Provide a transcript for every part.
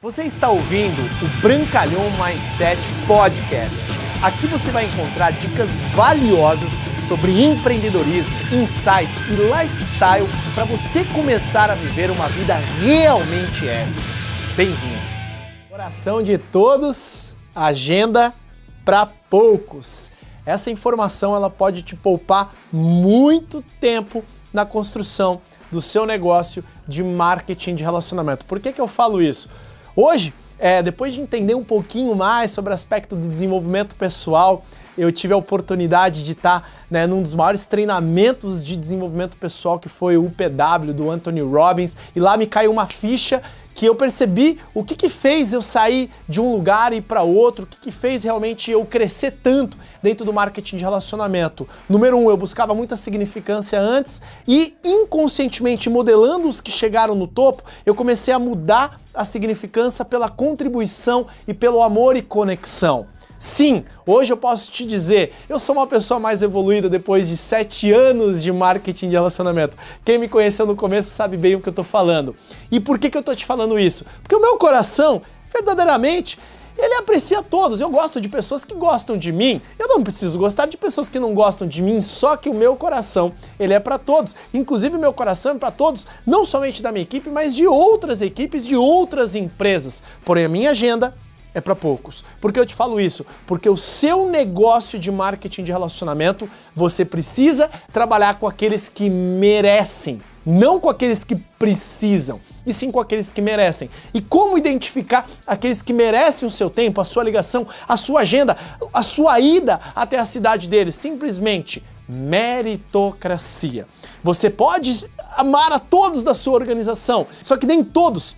Você está ouvindo o Brancalhão Mindset Podcast. Aqui você vai encontrar dicas valiosas sobre empreendedorismo, insights e lifestyle para você começar a viver uma vida realmente épica. Bem-vindo. Coração de todos, agenda para poucos. Essa informação ela pode te poupar muito tempo na construção do seu negócio de marketing de relacionamento. Por que, que eu falo isso? Hoje, é, depois de entender um pouquinho mais sobre o aspecto de desenvolvimento pessoal, eu tive a oportunidade de estar né, num dos maiores treinamentos de desenvolvimento pessoal que foi o UPW do Anthony Robbins e lá me caiu uma ficha que eu percebi o que, que fez eu sair de um lugar e ir para outro, o que, que fez realmente eu crescer tanto dentro do marketing de relacionamento. Número um, eu buscava muita significância antes e inconscientemente modelando os que chegaram no topo, eu comecei a mudar a significância pela contribuição e pelo amor e conexão. Sim, hoje eu posso te dizer, eu sou uma pessoa mais evoluída depois de sete anos de marketing de relacionamento. Quem me conheceu no começo sabe bem o que eu tô falando. E por que, que eu tô te falando isso? Porque o meu coração, verdadeiramente, ele aprecia todos. Eu gosto de pessoas que gostam de mim. Eu não preciso gostar de pessoas que não gostam de mim, só que o meu coração, ele é para todos. Inclusive meu coração é para todos, não somente da minha equipe, mas de outras equipes, de outras empresas. Porém a minha agenda é para poucos. Por que eu te falo isso? Porque o seu negócio de marketing de relacionamento, você precisa trabalhar com aqueles que merecem, não com aqueles que precisam, e sim com aqueles que merecem. E como identificar aqueles que merecem o seu tempo, a sua ligação, a sua agenda, a sua ida até a cidade deles? Simplesmente meritocracia. Você pode amar a todos da sua organização, só que nem todos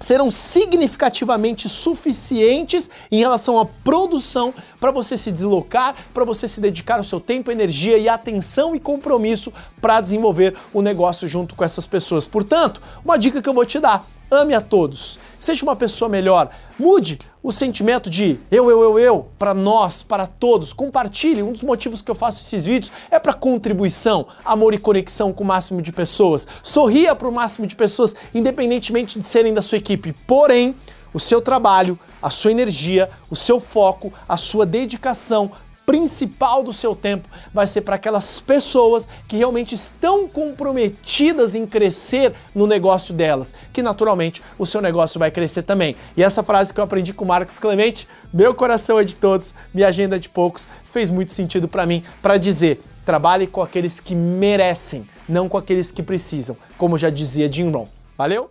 serão significativamente suficientes em relação à produção para você se deslocar, para você se dedicar o seu tempo, energia e atenção e compromisso para desenvolver o negócio junto com essas pessoas. Portanto, uma dica que eu vou te dar Ame a todos. Seja uma pessoa melhor. Mude o sentimento de eu, eu, eu, eu para nós, para todos. Compartilhe. Um dos motivos que eu faço esses vídeos é para contribuição, amor e conexão com o máximo de pessoas. Sorria para o máximo de pessoas, independentemente de serem da sua equipe. Porém, o seu trabalho, a sua energia, o seu foco, a sua dedicação principal do seu tempo vai ser para aquelas pessoas que realmente estão comprometidas em crescer no negócio delas, que naturalmente o seu negócio vai crescer também. E essa frase que eu aprendi com o Marcos Clemente, meu coração é de todos, minha agenda é de poucos, fez muito sentido para mim para dizer trabalhe com aqueles que merecem, não com aqueles que precisam, como já dizia Jim Rohn. Valeu?